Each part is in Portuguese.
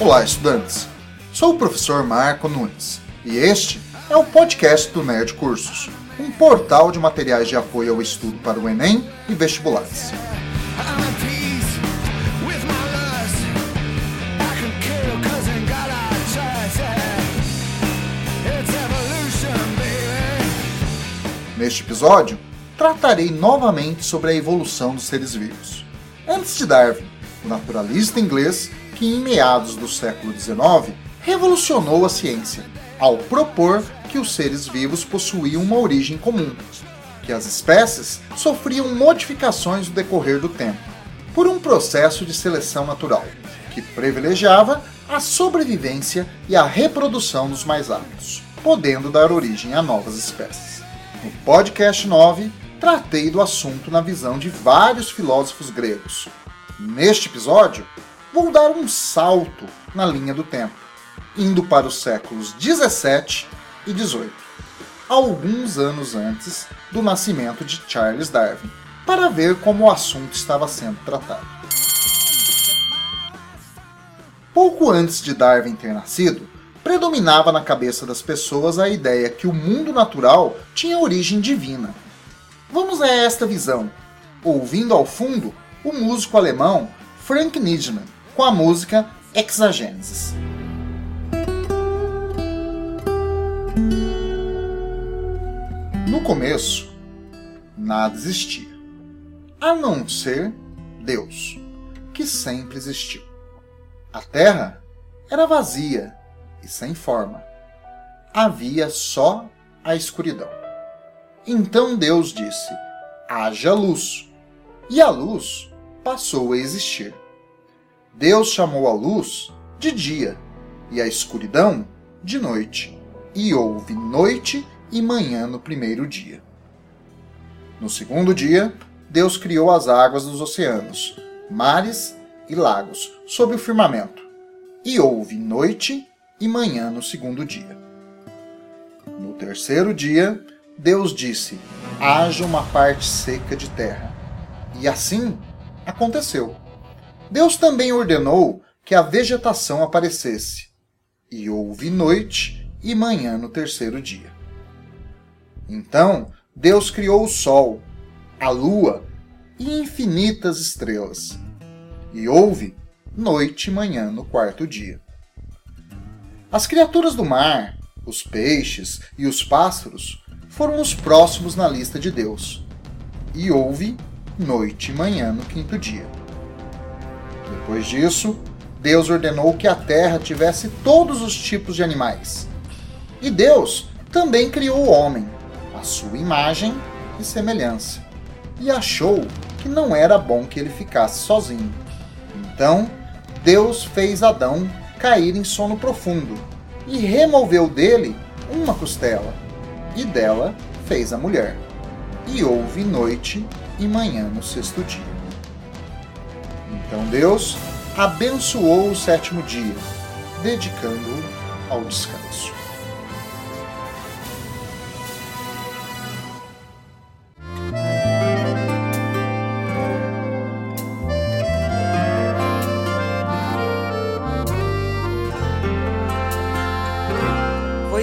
Olá, estudantes! Sou o professor Marco Nunes e este é o podcast do Nerd Cursos, um portal de materiais de apoio ao estudo para o Enem e vestibulares. Neste episódio, tratarei novamente sobre a evolução dos seres vivos. Antes de Darwin, o naturalista inglês que, em meados do século XIX, revolucionou a ciência ao propor que os seres vivos possuíam uma origem comum, que as espécies sofriam modificações no decorrer do tempo, por um processo de seleção natural, que privilegiava a sobrevivência e a reprodução dos mais aptos, podendo dar origem a novas espécies. No podcast 9, tratei do assunto na visão de vários filósofos gregos. Neste episódio, vou dar um salto na linha do tempo, indo para os séculos 17 e 18, alguns anos antes do nascimento de Charles Darwin, para ver como o assunto estava sendo tratado. Pouco antes de Darwin ter nascido, predominava na cabeça das pessoas a ideia que o mundo natural tinha origem divina. Vamos a esta visão, ouvindo ao fundo o músico alemão Frank Nijman com a música Exagenesis. No começo, nada existia, a não ser Deus, que sempre existiu. A Terra era vazia e sem forma. Havia só a escuridão. Então Deus disse: haja luz. E a luz passou a existir. Deus chamou a luz de dia e a escuridão de noite. E houve noite e manhã no primeiro dia. No segundo dia, Deus criou as águas dos oceanos, mares e lagos sob o firmamento. E houve noite e manhã no segundo dia. No terceiro dia, Deus disse: haja uma parte seca de terra. E assim aconteceu. Deus também ordenou que a vegetação aparecesse. E houve noite e manhã no terceiro dia. Então Deus criou o sol, a lua e infinitas estrelas. E houve noite e manhã no quarto dia. As criaturas do mar, os peixes e os pássaros foram os próximos na lista de Deus. E houve noite e manhã no quinto dia. Depois disso, Deus ordenou que a terra tivesse todos os tipos de animais. E Deus também criou o homem, a sua imagem e semelhança, e achou que não era bom que ele ficasse sozinho. Então, Deus fez Adão cair em sono profundo e removeu dele uma costela, e dela fez a mulher. E houve noite e manhã no sexto dia. Então Deus abençoou o sétimo dia, dedicando-o ao descanso.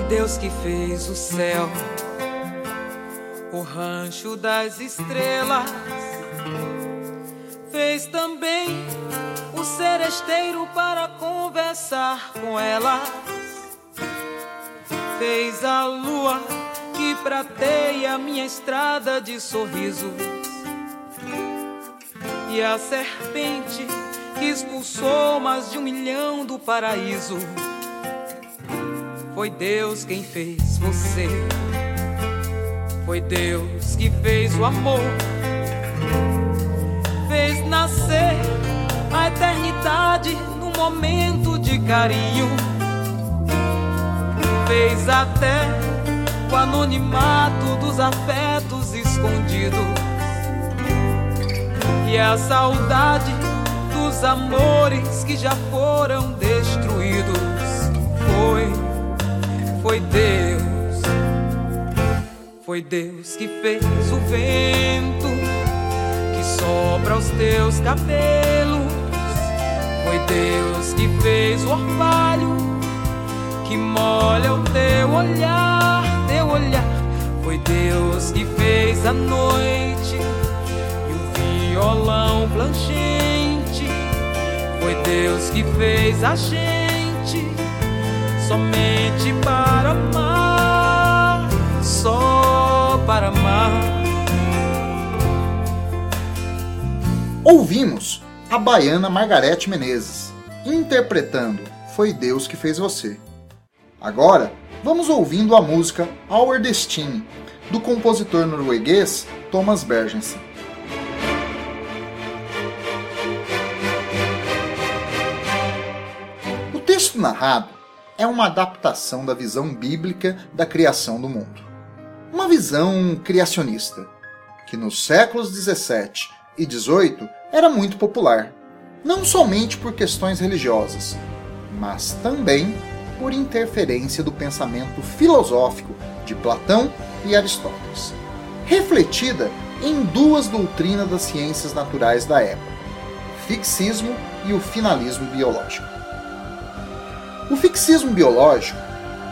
Deus que fez o céu, o rancho das estrelas, fez também o seresteiro para conversar com elas, fez a lua que prateia minha estrada de sorriso, e a serpente que expulsou mais de um milhão do paraíso. Foi Deus quem fez você. Foi Deus que fez o amor. Nascer a eternidade no momento de carinho. Fez até o anonimato dos afetos escondidos. E a saudade dos amores que já foram destruídos. Foi foi Deus, foi Deus que fez o vento sopra os teus cabelos. Foi Deus que fez o orvalho que molha o teu olhar, teu olhar. Foi Deus que fez a noite e o violão planchente. Foi Deus que fez a gente somente para Ouvimos a baiana Margarete Menezes interpretando Foi Deus que fez você. Agora, vamos ouvindo a música Our Destiny do compositor norueguês Thomas Bergensen. O texto narrado é uma adaptação da visão bíblica da criação do mundo. Uma visão criacionista, que nos séculos 17 e 18 era muito popular, não somente por questões religiosas, mas também por interferência do pensamento filosófico de Platão e Aristóteles, refletida em duas doutrinas das ciências naturais da época, o fixismo e o finalismo biológico. O fixismo biológico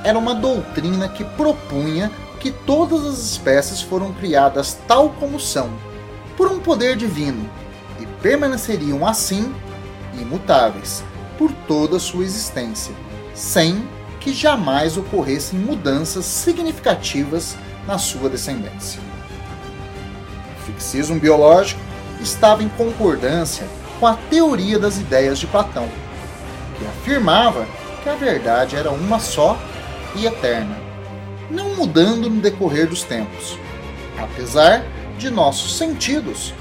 era uma doutrina que propunha que todas as espécies foram criadas tal como são, por um poder divino, permaneceriam assim, imutáveis, por toda a sua existência, sem que jamais ocorressem mudanças significativas na sua descendência. O fixismo biológico estava em concordância com a teoria das ideias de Platão, que afirmava que a verdade era uma só e eterna, não mudando no decorrer dos tempos, apesar de nossos sentidos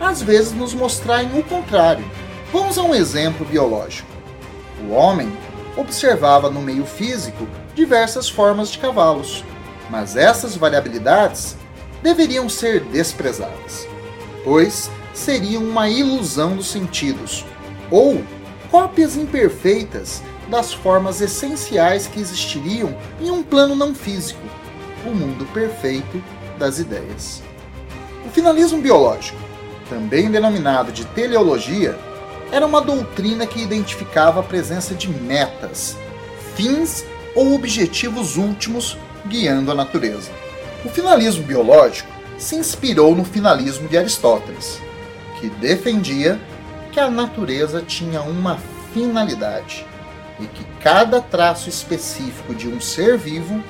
às vezes nos mostrarem o contrário. Vamos a um exemplo biológico. O homem observava no meio físico diversas formas de cavalos, mas essas variabilidades deveriam ser desprezadas, pois seriam uma ilusão dos sentidos, ou cópias imperfeitas das formas essenciais que existiriam em um plano não físico, o mundo perfeito das ideias. O finalismo biológico, também denominado de teleologia, era uma doutrina que identificava a presença de metas, fins ou objetivos últimos guiando a natureza. O finalismo biológico se inspirou no finalismo de Aristóteles, que defendia que a natureza tinha uma finalidade e que cada traço específico de um ser vivo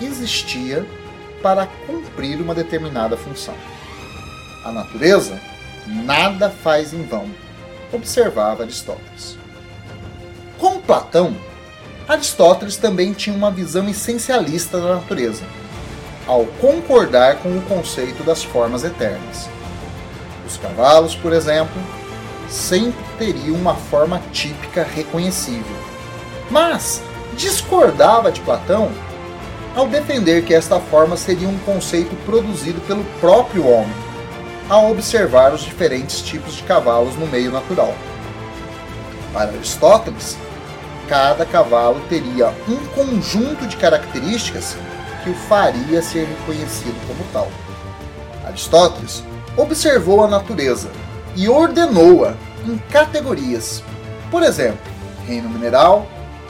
existia para cumprir uma determinada função. A natureza nada faz em vão, observava Aristóteles. Como Platão, Aristóteles também tinha uma visão essencialista da natureza, ao concordar com o conceito das formas eternas. Os cavalos, por exemplo, sempre teriam uma forma típica reconhecível, mas discordava de Platão ao defender que esta forma seria um conceito produzido pelo próprio homem, ao observar os diferentes tipos de cavalos no meio natural. Para Aristóteles, cada cavalo teria um conjunto de características que o faria ser reconhecido como tal. Aristóteles observou a natureza e ordenou-a em categorias. Por exemplo, reino mineral,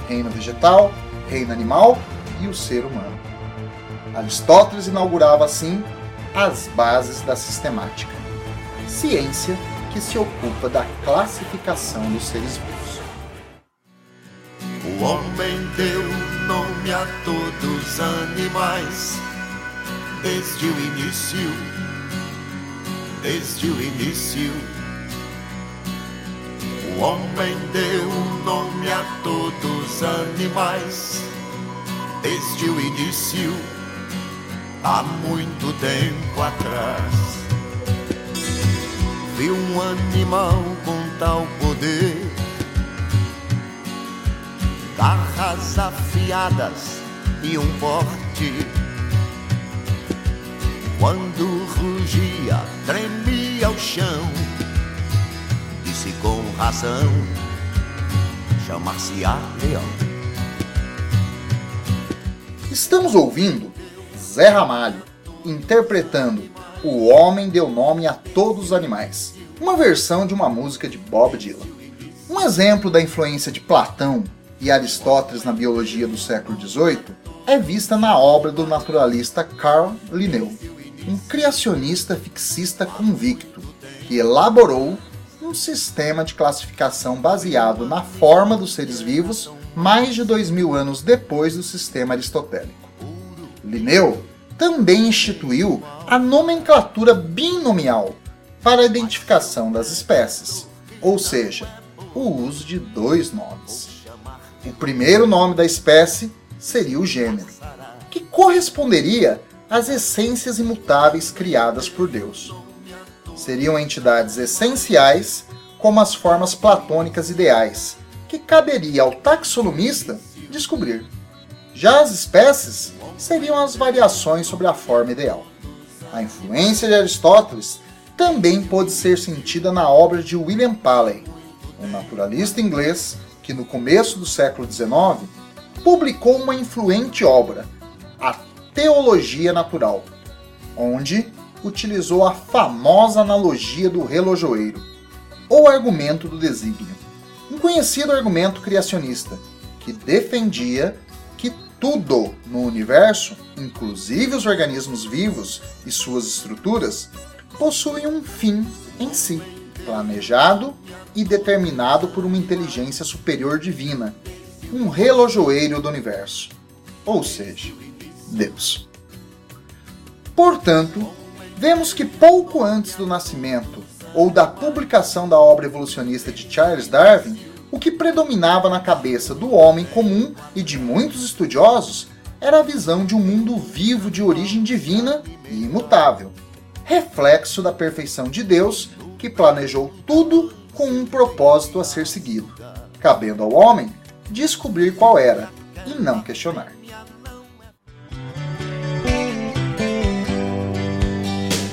reino vegetal, reino animal e o ser humano. Aristóteles inaugurava assim as bases da sistemática, ciência que se ocupa da classificação dos seres vivos. O homem deu nome a todos os animais, desde o início, desde o início. O homem deu nome a todos os animais, desde o início, há muito tempo atrás vi um animal com tal poder, garras afiadas e um porte. Quando rugia, tremia o chão, disse com razão, chamar-se-á leão. Estamos ouvindo Zé Ramalho interpretando o Homem Deu Nome a Todos os Animais, uma versão de uma música de Bob Dylan. Um exemplo da influência de Platão e Aristóteles na biologia do século XVIII é vista na obra do naturalista Carl Linneu, um criacionista fixista convicto que elaborou um sistema de classificação baseado na forma dos seres vivos mais de dois mil anos depois do sistema aristotélico. Linneu também instituiu a nomenclatura binomial para a identificação das espécies, ou seja, o uso de dois nomes. O primeiro nome da espécie seria o gênero, que corresponderia às essências imutáveis criadas por Deus. Seriam entidades essenciais como as formas platônicas ideais, que caberia ao taxonomista descobrir. Já as espécies seriam as variações sobre a forma ideal. A influência de Aristóteles também pode ser sentida na obra de William Paley, um naturalista inglês que no começo do século XIX publicou uma influente obra, A Teologia Natural, onde utilizou a famosa analogia do relojoeiro, ou argumento do desígnio, um conhecido argumento criacionista que defendia tudo no universo, inclusive os organismos vivos e suas estruturas, possuem um fim em si, planejado e determinado por uma inteligência superior divina, um relojoeiro do universo, ou seja, Deus. Portanto, vemos que pouco antes do nascimento ou da publicação da obra evolucionista de Charles Darwin, o que predominava na cabeça do homem comum e de muitos estudiosos era a visão de um mundo vivo de origem divina e imutável, reflexo da perfeição de Deus que planejou tudo com um propósito a ser seguido, cabendo ao homem descobrir qual era e não questionar.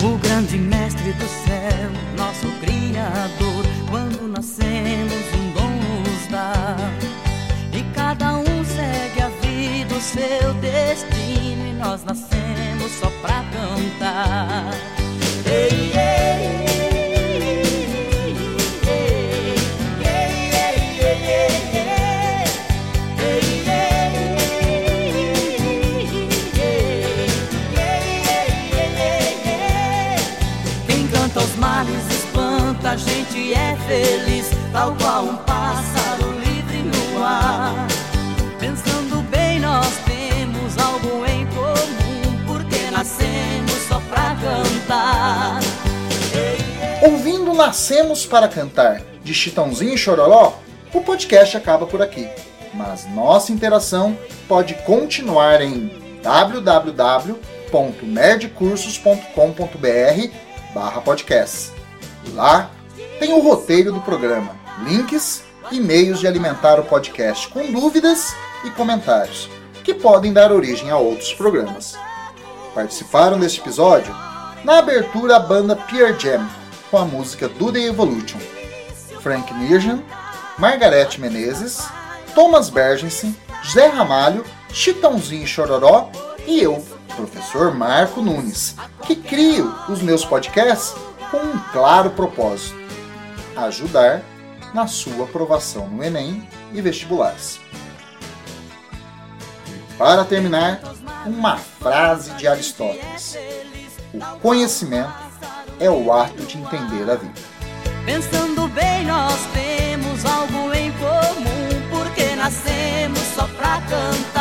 O grande mestre do céu, nosso Criador, pra cantar. Ouvindo Nascemos para Cantar, de Chitãozinho e Chororó, o podcast acaba por aqui. Mas nossa interação pode continuar em www.nerdcursos.com.br barra podcast. Lá tem o roteiro do programa, links e meios de alimentar o podcast com dúvidas e comentários, que podem dar origem a outros programas. Participaram deste episódio na abertura a banda Peer Jam, com a música Do The Evolution, Frank Nirjan, Margarete Menezes, Thomas Bergensen, Zé Ramalho, Chitãozinho Chororó e eu, professor Marco Nunes, que crio os meus podcasts com um claro propósito: ajudar na sua aprovação no Enem e vestibulares. E para terminar, uma frase de Aristóteles: O conhecimento é o ato de entender a vida. Pensando bem, nós temos algo em comum, porque nascemos só pra cantar.